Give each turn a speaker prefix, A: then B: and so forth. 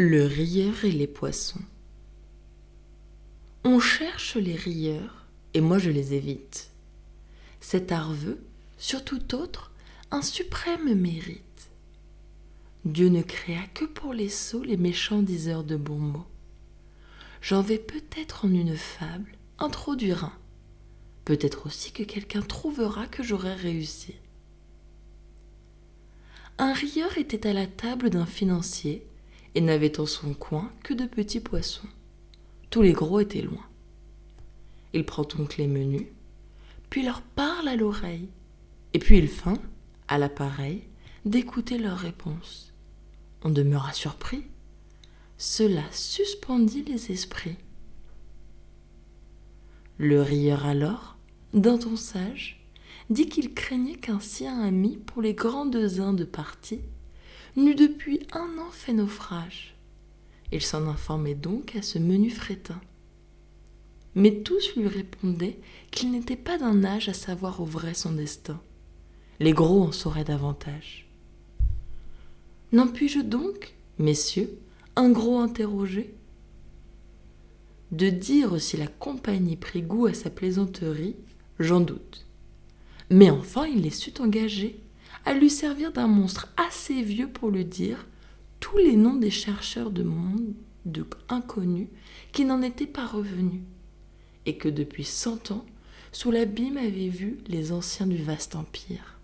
A: Le rieur et les poissons. On cherche les rieurs, et moi je les évite. Cet art veut, sur tout autre, un suprême mérite. Dieu ne créa que pour les sots les méchants diseurs de bons mots. J'en vais peut-être en une fable introduire un. Peut-être aussi que quelqu'un trouvera que j'aurai réussi. Un rieur était à la table d'un financier et n'avait en son coin que de petits poissons. Tous les gros étaient loin. Il prend donc les menus, puis leur parle à l'oreille, et puis il feint, à l'appareil, d'écouter leurs réponses. On demeura surpris. Cela suspendit les esprits. Le rieur alors, d'un ton sage, dit qu'il craignait qu'un sien ami pour les grandes Indes parties n'eût depuis un an fait naufrage. Il s'en informait donc à ce menu frétin. Mais tous lui répondaient qu'il n'était pas d'un âge à savoir au vrai son destin. Les gros en sauraient davantage. N'en puis-je donc, messieurs, un gros interroger De dire si la compagnie prit goût à sa plaisanterie, j'en doute. Mais enfin il les sut engager à lui servir d'un monstre assez vieux pour le dire tous les noms des chercheurs de monde de inconnus qui n'en étaient pas revenus, et que depuis cent ans, sous l'abîme avaient vu les anciens du vaste empire.